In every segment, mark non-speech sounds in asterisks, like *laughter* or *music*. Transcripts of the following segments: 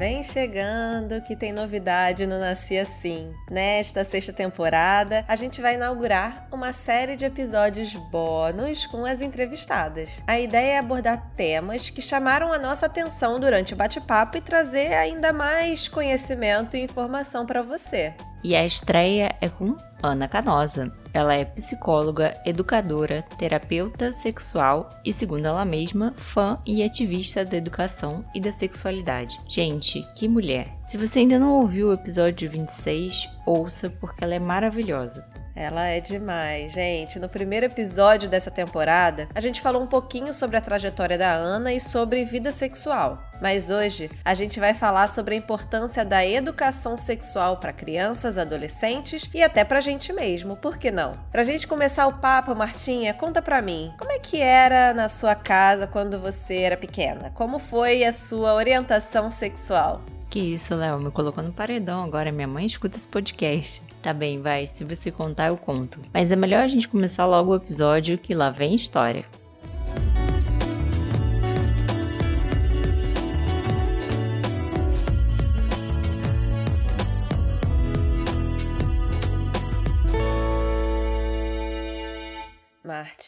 Vem chegando que tem novidade no Nasci Assim. Nesta sexta temporada, a gente vai inaugurar uma série de episódios bônus com as entrevistadas. A ideia é abordar temas que chamaram a nossa atenção durante o bate-papo e trazer ainda mais conhecimento e informação para você. E a estreia é com Ana Canosa. Ela é psicóloga, educadora, terapeuta sexual e, segundo ela mesma, fã e ativista da educação e da sexualidade. Gente, que mulher! Se você ainda não ouviu o episódio 26, ouça porque ela é maravilhosa. Ela é demais, gente. No primeiro episódio dessa temporada, a gente falou um pouquinho sobre a trajetória da Ana e sobre vida sexual. Mas hoje a gente vai falar sobre a importância da educação sexual para crianças, adolescentes e até pra gente mesmo, por que não? Pra gente começar o papo, Martinha, conta pra mim, como é que era na sua casa quando você era pequena? Como foi a sua orientação sexual? Que isso, Léo, me colocou no paredão agora. Minha mãe escuta esse podcast. Tá bem, vai. Se você contar, eu conto. Mas é melhor a gente começar logo o episódio que lá vem história.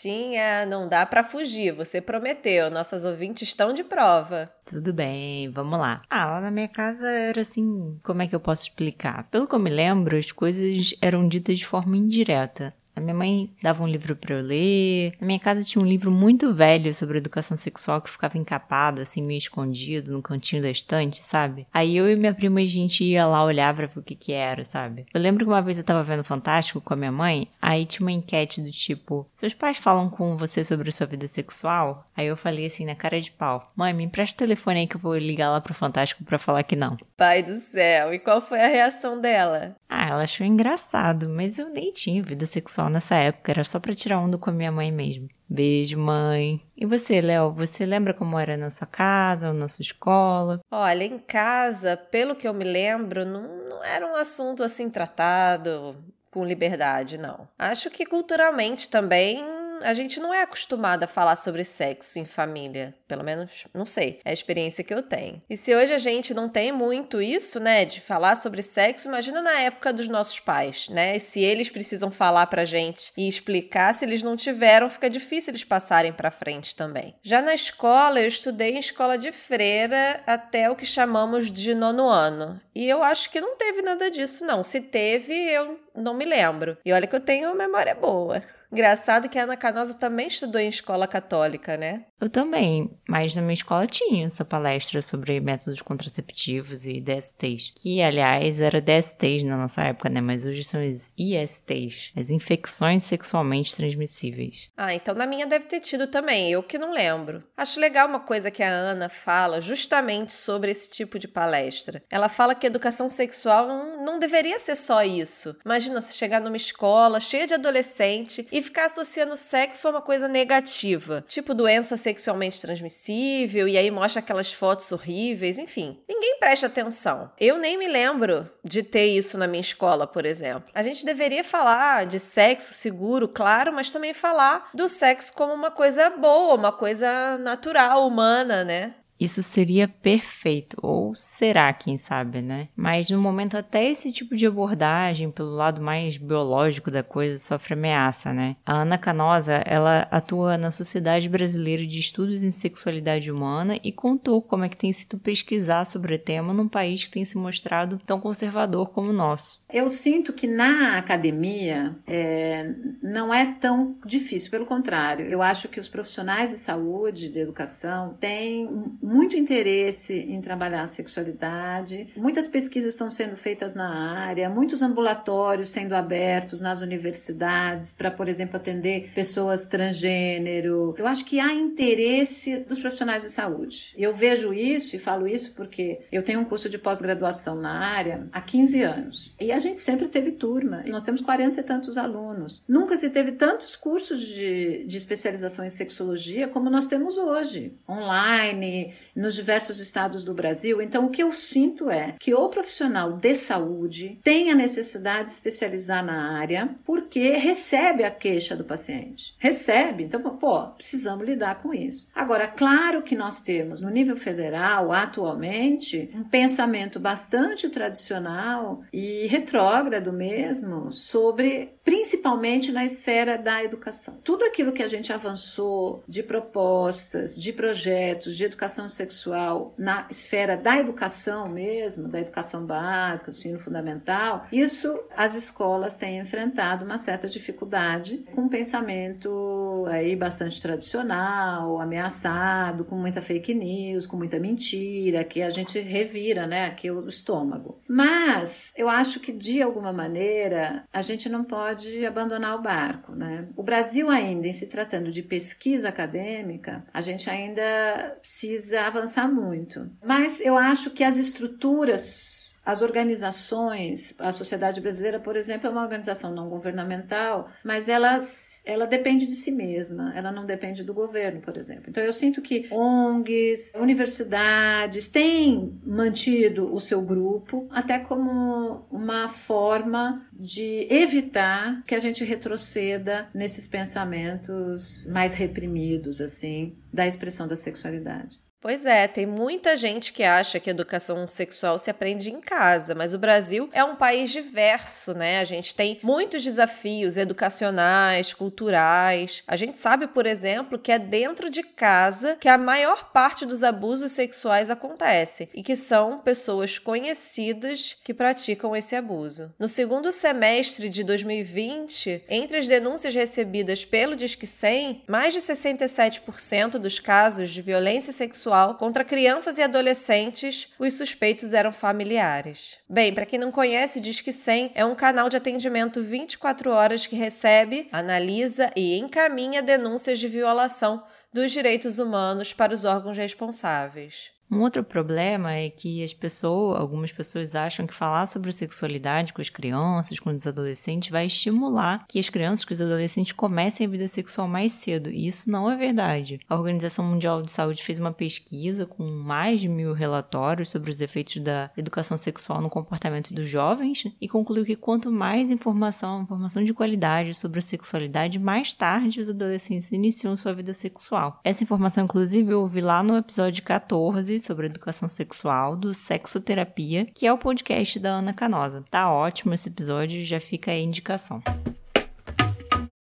Martinha, não dá para fugir, você prometeu, nossas ouvintes estão de prova. Tudo bem, vamos lá. Ah, lá na minha casa era assim, como é que eu posso explicar? Pelo que eu me lembro, as coisas eram ditas de forma indireta. A minha mãe dava um livro para eu ler. Na minha casa tinha um livro muito velho sobre educação sexual que ficava encapado, assim, meio escondido no cantinho da estante, sabe? Aí eu e minha prima a gente ia lá olhar pra ver o que que era, sabe? Eu lembro que uma vez eu tava vendo Fantástico com a minha mãe, aí tinha uma enquete do tipo: Seus pais falam com você sobre a sua vida sexual? Aí eu falei assim, na cara de pau: Mãe, me empresta o telefone aí que eu vou ligar lá pro Fantástico pra falar que não. Pai do céu, e qual foi a reação dela? Ah, ela achou engraçado, mas eu nem tinha vida sexual nessa época, era só pra tirar onda com a minha mãe mesmo. Beijo, mãe. E você, Léo, você lembra como era na sua casa ou na sua escola? Olha, em casa, pelo que eu me lembro, não, não era um assunto assim tratado com liberdade, não. Acho que culturalmente também a gente não é acostumada a falar sobre sexo em família. Pelo menos, não sei. É a experiência que eu tenho. E se hoje a gente não tem muito isso, né, de falar sobre sexo, imagina na época dos nossos pais, né? E se eles precisam falar pra gente e explicar, se eles não tiveram, fica difícil eles passarem pra frente também. Já na escola, eu estudei em escola de freira até o que chamamos de nono ano. E eu acho que não teve nada disso, não. Se teve, eu não me lembro. E olha que eu tenho memória boa. Engraçado que a Ana Canosa também estudou em escola católica, né? Eu também, mas na minha escola tinha essa palestra sobre métodos contraceptivos e DSTs, que aliás era DSTs na nossa época, né? Mas hoje são as ISTs, as infecções sexualmente transmissíveis. Ah, então na minha deve ter tido também, eu que não lembro. Acho legal uma coisa que a Ana fala justamente sobre esse tipo de palestra. Ela fala que educação sexual não, não deveria ser só isso. Imagina se chegar numa escola cheia de adolescente e ficar associando sexo a uma coisa negativa, tipo doença sexualmente transmissível, e aí mostra aquelas fotos horríveis, enfim. Ninguém presta atenção. Eu nem me lembro de ter isso na minha escola, por exemplo. A gente deveria falar de sexo seguro, claro, mas também falar do sexo como uma coisa boa, uma coisa natural, humana, né? Isso seria perfeito, ou será, quem sabe, né? Mas no momento até esse tipo de abordagem pelo lado mais biológico da coisa sofre ameaça, né? A Ana Canosa, ela atua na Sociedade Brasileira de Estudos em Sexualidade Humana e contou como é que tem sido pesquisar sobre o tema num país que tem se mostrado tão conservador como o nosso. Eu sinto que na academia é, não é tão difícil, pelo contrário, eu acho que os profissionais de saúde, de educação, têm muito interesse em trabalhar a sexualidade. Muitas pesquisas estão sendo feitas na área, muitos ambulatórios sendo abertos nas universidades para, por exemplo, atender pessoas transgênero. Eu acho que há interesse dos profissionais de saúde. Eu vejo isso e falo isso porque eu tenho um curso de pós-graduação na área há 15 anos. E a gente sempre teve turma. Nós temos 40 e tantos alunos. Nunca se teve tantos cursos de, de especialização em sexologia como nós temos hoje. Online, nos diversos estados do Brasil. Então, o que eu sinto é que o profissional de saúde tem a necessidade de especializar na área porque recebe a queixa do paciente. Recebe. Então, pô, precisamos lidar com isso. Agora, claro que nós temos no nível federal, atualmente, um pensamento bastante tradicional e retrógrado mesmo sobre, principalmente na esfera da educação. Tudo aquilo que a gente avançou de propostas, de projetos de educação sexual na esfera da educação mesmo, da educação básica, do ensino fundamental, isso as escolas têm enfrentado uma certa dificuldade com um pensamento aí bastante tradicional, ameaçado, com muita fake news, com muita mentira, que a gente revira, né, aqui o estômago. Mas eu acho que de alguma maneira a gente não pode abandonar o barco, né? O Brasil ainda, em se tratando de pesquisa acadêmica, a gente ainda precisa avançar muito. Mas eu acho que as estruturas as organizações, a sociedade brasileira, por exemplo, é uma organização não governamental, mas ela, ela depende de si mesma, ela não depende do governo, por exemplo. Então eu sinto que ONGs, universidades têm mantido o seu grupo até como uma forma de evitar que a gente retroceda nesses pensamentos mais reprimidos assim da expressão da sexualidade. Pois é, tem muita gente que acha que educação sexual se aprende em casa, mas o Brasil é um país diverso, né? A gente tem muitos desafios educacionais, culturais. A gente sabe, por exemplo, que é dentro de casa que a maior parte dos abusos sexuais acontece e que são pessoas conhecidas que praticam esse abuso. No segundo semestre de 2020, entre as denúncias recebidas pelo Disque 100, mais de 67% dos casos de violência sexual sexual contra crianças e adolescentes, os suspeitos eram familiares. Bem, para quem não conhece, o Disque 100 é um canal de atendimento 24 horas que recebe, analisa e encaminha denúncias de violação dos direitos humanos para os órgãos responsáveis. Um outro problema é que as pessoas, algumas pessoas acham que falar sobre sexualidade com as crianças, com os adolescentes, vai estimular que as crianças, que os adolescentes comecem a vida sexual mais cedo. E isso não é verdade. A Organização Mundial de Saúde fez uma pesquisa com mais de mil relatórios sobre os efeitos da educação sexual no comportamento dos jovens e concluiu que quanto mais informação, informação de qualidade sobre a sexualidade, mais tarde os adolescentes iniciam sua vida sexual. Essa informação, inclusive, eu ouvi lá no episódio 14 sobre educação sexual do Sexoterapia, que é o podcast da Ana Canosa. Tá ótimo esse episódio, já fica a indicação.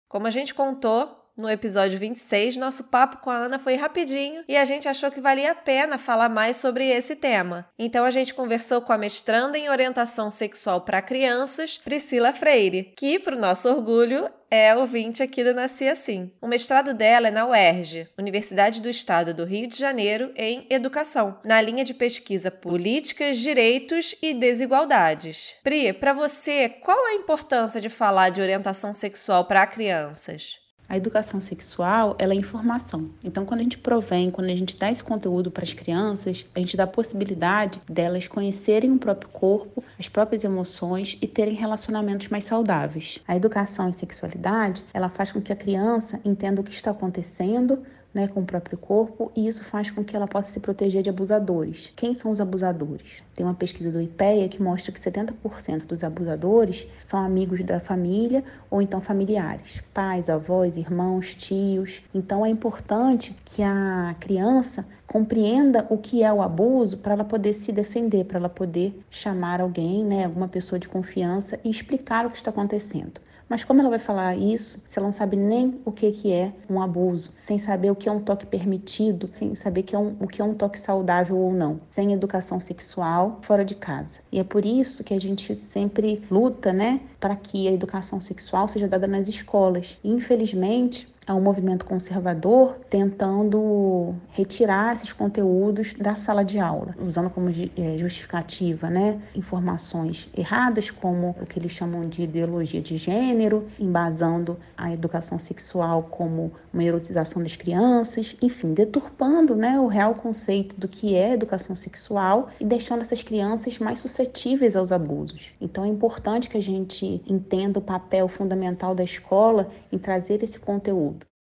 Como a gente contou, no episódio 26, nosso papo com a Ana foi rapidinho e a gente achou que valia a pena falar mais sobre esse tema. Então a gente conversou com a mestranda em orientação sexual para crianças, Priscila Freire, que, para o nosso orgulho, é ouvinte aqui do Nasci Assim. O mestrado dela é na UERJ, Universidade do Estado do Rio de Janeiro, em Educação, na linha de pesquisa Políticas, Direitos e Desigualdades. Pri, para você, qual a importância de falar de orientação sexual para crianças? A educação sexual, ela é informação. Então, quando a gente provém, quando a gente dá esse conteúdo para as crianças, a gente dá a possibilidade delas conhecerem o próprio corpo, as próprias emoções e terem relacionamentos mais saudáveis. A educação em sexualidade, ela faz com que a criança entenda o que está acontecendo, né, com o próprio corpo, e isso faz com que ela possa se proteger de abusadores. Quem são os abusadores? Tem uma pesquisa do IPEA que mostra que 70% dos abusadores são amigos da família ou então familiares, pais, avós, irmãos, tios. Então é importante que a criança compreenda o que é o abuso para ela poder se defender, para ela poder chamar alguém, né, alguma pessoa de confiança e explicar o que está acontecendo. Mas como ela vai falar isso se ela não sabe nem o que, que é um abuso, sem saber o que é um toque permitido, sem saber que é um, o que é um toque saudável ou não, sem educação sexual fora de casa? E é por isso que a gente sempre luta, né, para que a educação sexual seja dada nas escolas. Infelizmente, a um movimento conservador tentando retirar esses conteúdos da sala de aula, usando como é, justificativa né, informações erradas, como o que eles chamam de ideologia de gênero, embasando a educação sexual como uma erotização das crianças, enfim, deturpando né, o real conceito do que é educação sexual e deixando essas crianças mais suscetíveis aos abusos. Então é importante que a gente entenda o papel fundamental da escola em trazer esse conteúdo.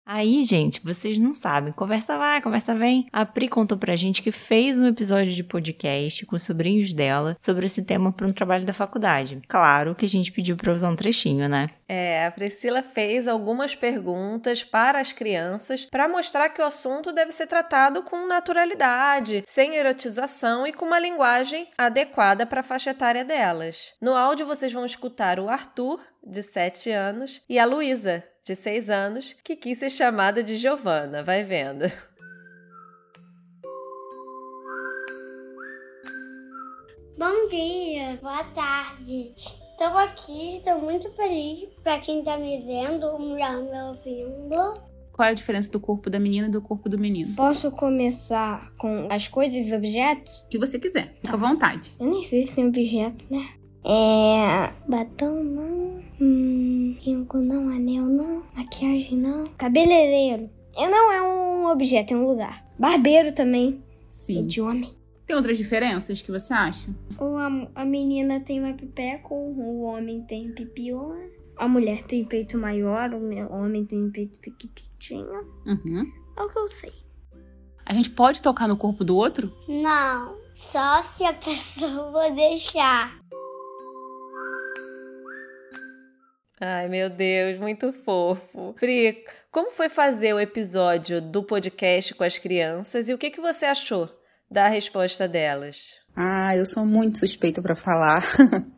Aí, gente, vocês não sabem. Conversa vai, conversa vem. A Pri contou pra gente que fez um episódio de podcast com os sobrinhos dela sobre esse tema para um trabalho da faculdade. Claro que a gente pediu pra usar um trechinho, né? É, a Priscila fez algumas perguntas para as crianças para mostrar que o assunto deve ser tratado com naturalidade, sem erotização e com uma linguagem adequada para a faixa etária delas. No áudio vocês vão escutar o Arthur, de 7 anos, e a Luísa, de 6 anos, que quis ser chamada de Giovana, vai vendo. Bom dia, boa tarde. Estou aqui, estou muito feliz para quem está me vendo, já me ouvindo. Qual é a diferença do corpo da menina e do corpo do menino? Posso começar com as coisas e objetos? O que você quiser, fica à vontade. Eu nem sei se tem objeto, né? É. Batom não. Hum. Rinco não. Anel não. Maquiagem não. Cabeleireiro. É, não é um objeto, é um lugar. Barbeiro também. Sim. É de homem. Tem outras diferenças que você acha? Ou a, a menina tem uma pipeca, o homem tem pipiona. A mulher tem peito maior, o homem tem peito pequitinho. Uhum. É o que eu sei. A gente pode tocar no corpo do outro? Não, só se a *laughs* pessoa deixar. Ai, meu Deus, muito fofo. Pri, como foi fazer o episódio do podcast com as crianças e o que, que você achou da resposta delas? Ah, eu sou muito suspeita para falar.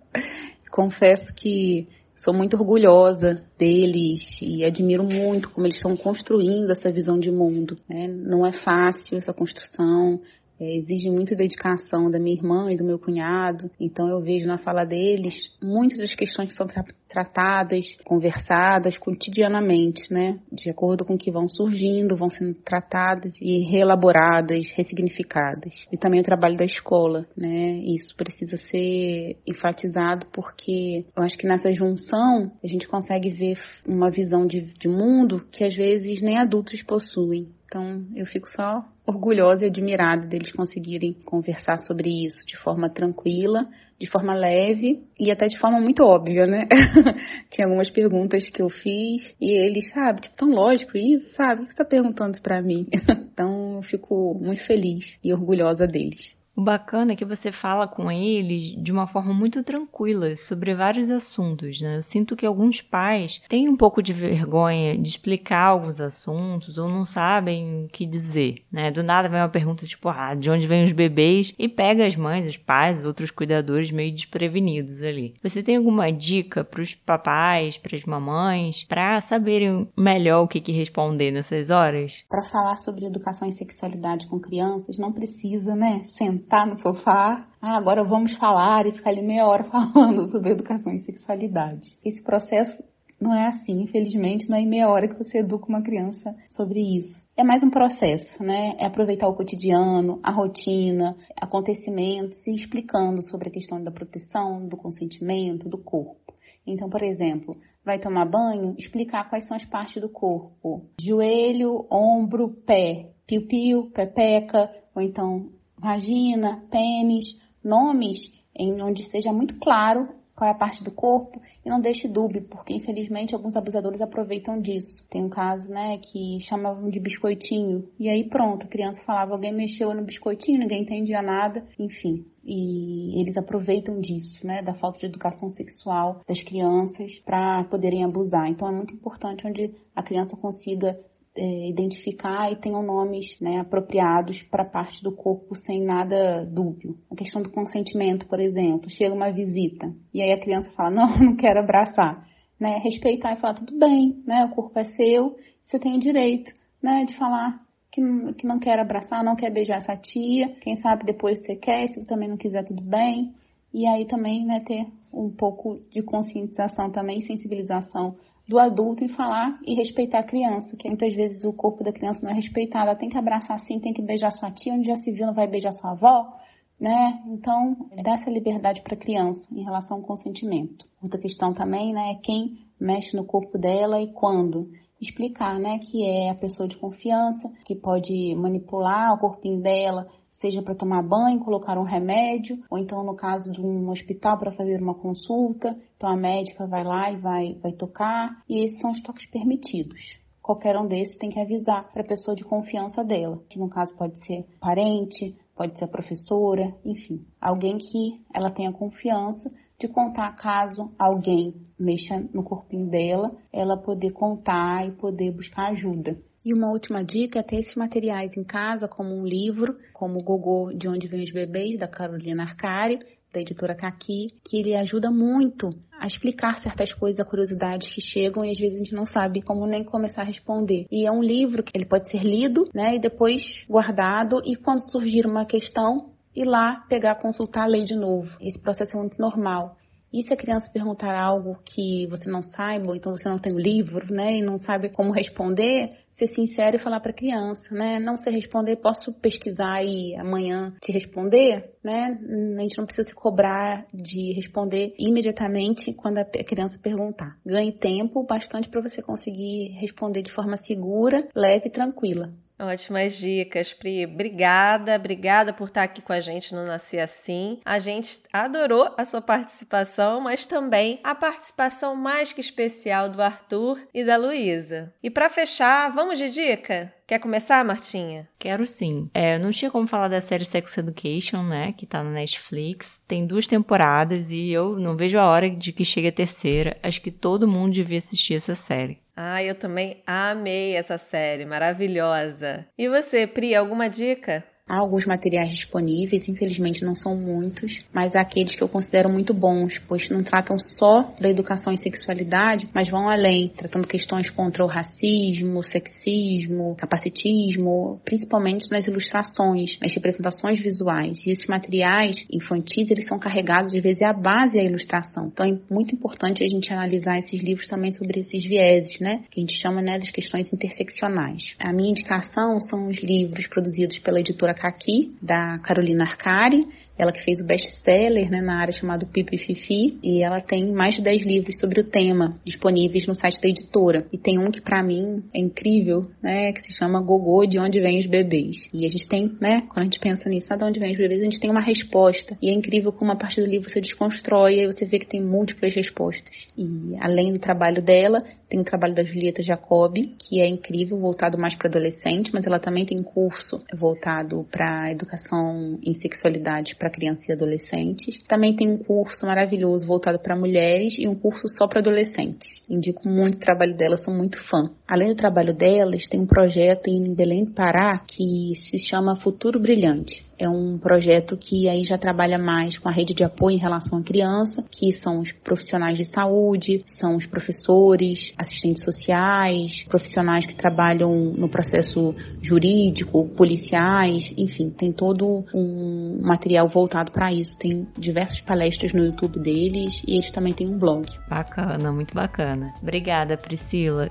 *laughs* Confesso que sou muito orgulhosa deles e admiro muito como eles estão construindo essa visão de mundo. Né? Não é fácil essa construção, é, exige muita dedicação da minha irmã e do meu cunhado. Então eu vejo na fala deles muitas das questões que são tra tratadas, conversadas cotidianamente, né? De acordo com o que vão surgindo, vão sendo tratadas e reelaboradas, ressignificadas. E também o trabalho da escola, né? Isso precisa ser enfatizado porque eu acho que nessa junção a gente consegue ver uma visão de, de mundo que às vezes nem adultos possuem. Então eu fico só orgulhosa e admirada deles conseguirem conversar sobre isso de forma tranquila, de forma leve e até de forma muito óbvia, né? *laughs* Tinha algumas perguntas que eu fiz e eles, sabe, tipo, tão lógico isso, sabe? O que você tá perguntando para mim? *laughs* então eu fico muito feliz e orgulhosa deles. O bacana é que você fala com eles de uma forma muito tranquila sobre vários assuntos, né? Eu sinto que alguns pais têm um pouco de vergonha de explicar alguns assuntos ou não sabem o que dizer, né? Do nada vem uma pergunta tipo, ah, de onde vêm os bebês? E pega as mães, os pais, os outros cuidadores meio desprevenidos ali. Você tem alguma dica para os papais, para as mamães, para saberem melhor o que, que responder nessas horas? Para falar sobre educação e sexualidade com crianças, não precisa, né, sentar sentar no sofá, ah, agora vamos falar e ficar ali meia hora *laughs* falando sobre educação e sexualidade. Esse processo não é assim, infelizmente, não é em meia hora que você educa uma criança sobre isso. É mais um processo, né? É aproveitar o cotidiano, a rotina, acontecimentos e explicando sobre a questão da proteção, do consentimento, do corpo. Então, por exemplo, vai tomar banho, explicar quais são as partes do corpo: joelho, ombro, pé, piu-piu, pepeca, ou então vagina, pênis, nomes em onde seja muito claro qual é a parte do corpo e não deixe dúvida, porque infelizmente alguns abusadores aproveitam disso. Tem um caso, né, que chamavam de biscoitinho e aí pronto, a criança falava alguém mexeu no biscoitinho, ninguém entendia nada, enfim. E eles aproveitam disso, né, da falta de educação sexual das crianças para poderem abusar. Então é muito importante onde a criança consiga é, identificar e tenham nomes né, apropriados para parte do corpo sem nada dúbio. A questão do consentimento, por exemplo, chega uma visita e aí a criança fala, *laughs* não, não quero abraçar. Né, respeitar e falar, tudo bem, né, o corpo é seu, você tem o direito né, de falar que, que não quer abraçar, não quer beijar essa tia, quem sabe depois você quer, se você também não quiser, tudo bem. E aí também né, ter um pouco de conscientização também, sensibilização do adulto em falar e respeitar a criança, que muitas vezes o corpo da criança não é respeitado, ela tem que abraçar assim, tem que beijar sua tia, onde já se viu não vai beijar sua avó, né? Então, dá essa liberdade para a criança em relação ao consentimento. Outra questão também, né, é quem mexe no corpo dela e quando. Explicar, né, que é a pessoa de confiança, que pode manipular o corpinho dela, seja para tomar banho, colocar um remédio, ou então no caso de um hospital para fazer uma consulta, então a médica vai lá e vai, vai tocar, e esses são os toques permitidos. qualquer um desses tem que avisar para a pessoa de confiança dela, que no caso pode ser parente, pode ser professora, enfim, alguém que ela tenha confiança de contar caso alguém mexa no corpinho dela, ela poder contar e poder buscar ajuda. E uma última dica é ter esses materiais em casa, como um livro, como o Gogô de Onde Vêm os Bebês, da Carolina Arcari, da editora Kaki, que ele ajuda muito a explicar certas coisas, a curiosidades que chegam e às vezes a gente não sabe como nem começar a responder. E é um livro que ele pode ser lido, né, e depois guardado e quando surgir uma questão, ir lá pegar, consultar a lei de novo. Esse processo é muito normal. E se a criança perguntar algo que você não saiba, ou então você não tem o livro, né, e não sabe como responder, ser sincero e falar para a criança, né? Não sei responder, posso pesquisar e amanhã te responder, né? A gente não precisa se cobrar de responder imediatamente quando a criança perguntar. Ganhe tempo bastante para você conseguir responder de forma segura, leve e tranquila. Ótimas dicas, Pri. Obrigada, obrigada por estar aqui com a gente no Nasci Assim. A gente adorou a sua participação, mas também a participação mais que especial do Arthur e da Luísa. E para fechar, vamos de dica? Quer começar, Martinha? Quero sim. É, não tinha como falar da série Sex Education, né? Que tá no Netflix. Tem duas temporadas e eu não vejo a hora de que chegue a terceira. Acho que todo mundo devia assistir essa série. Ah, eu também amei essa série, maravilhosa. E você, Pri, alguma dica? Há alguns materiais disponíveis, infelizmente não são muitos, mas há aqueles que eu considero muito bons, pois não tratam só da educação e sexualidade, mas vão além, tratando questões contra o racismo, sexismo, capacitismo, principalmente nas ilustrações, nas representações visuais. E esses materiais infantis, eles são carregados, às vezes, é a base a ilustração. Então é muito importante a gente analisar esses livros também sobre esses vieses, né? Que a gente chama né, das questões interseccionais. A minha indicação são os livros produzidos pela editora Kaki, da Carolina Arcari, ela que fez o best-seller né, na área chamado Pipi Fifi, e ela tem mais de 10 livros sobre o tema disponíveis no site da editora. E tem um que para mim é incrível, né, que se chama Gogô, de onde vêm os bebês. E a gente tem, né, quando a gente pensa nisso, de onde vêm os bebês, a gente tem uma resposta. E é incrível como a partir do livro você desconstrói e aí você vê que tem múltiplas respostas. E além do trabalho dela, tem o trabalho da Julieta Jacobi, que é incrível, voltado mais para adolescente, mas ela também tem curso voltado para educação em sexualidade para crianças e adolescentes. Também tem um curso maravilhoso voltado para mulheres e um curso só para adolescentes. Indico muito o trabalho dela, sou muito fã. Além do trabalho delas, tem um projeto em Belém do Pará que se chama Futuro Brilhante é um projeto que aí já trabalha mais com a rede de apoio em relação à criança, que são os profissionais de saúde, são os professores, assistentes sociais, profissionais que trabalham no processo jurídico, policiais, enfim, tem todo um material voltado para isso. Tem diversas palestras no YouTube deles e eles também têm um blog. Bacana, muito bacana. Obrigada, Priscila.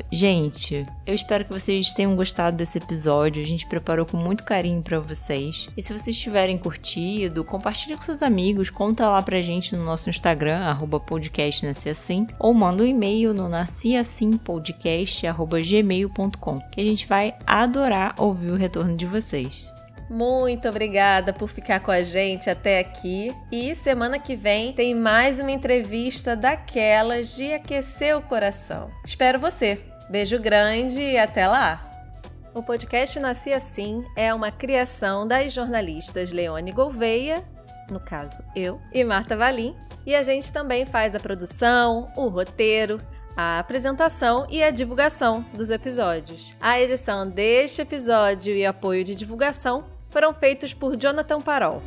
Gente, eu espero que vocês tenham gostado desse episódio. A gente preparou com muito carinho para vocês. E se vocês tiverem curtido, compartilhe com seus amigos, conta lá pra gente no nosso Instagram, arroba Assim, ou manda um e-mail no nasciassimpodcast.gmail.com, que a gente vai adorar ouvir o retorno de vocês. Muito obrigada por ficar com a gente até aqui. E semana que vem tem mais uma entrevista daquelas de aquecer o coração. Espero você. Beijo grande e até lá! O podcast Nasci Assim é uma criação das jornalistas Leone Gouveia, no caso eu, e Marta Valim, e a gente também faz a produção, o roteiro, a apresentação e a divulgação dos episódios. A edição deste episódio e apoio de divulgação foram feitos por Jonathan Parol.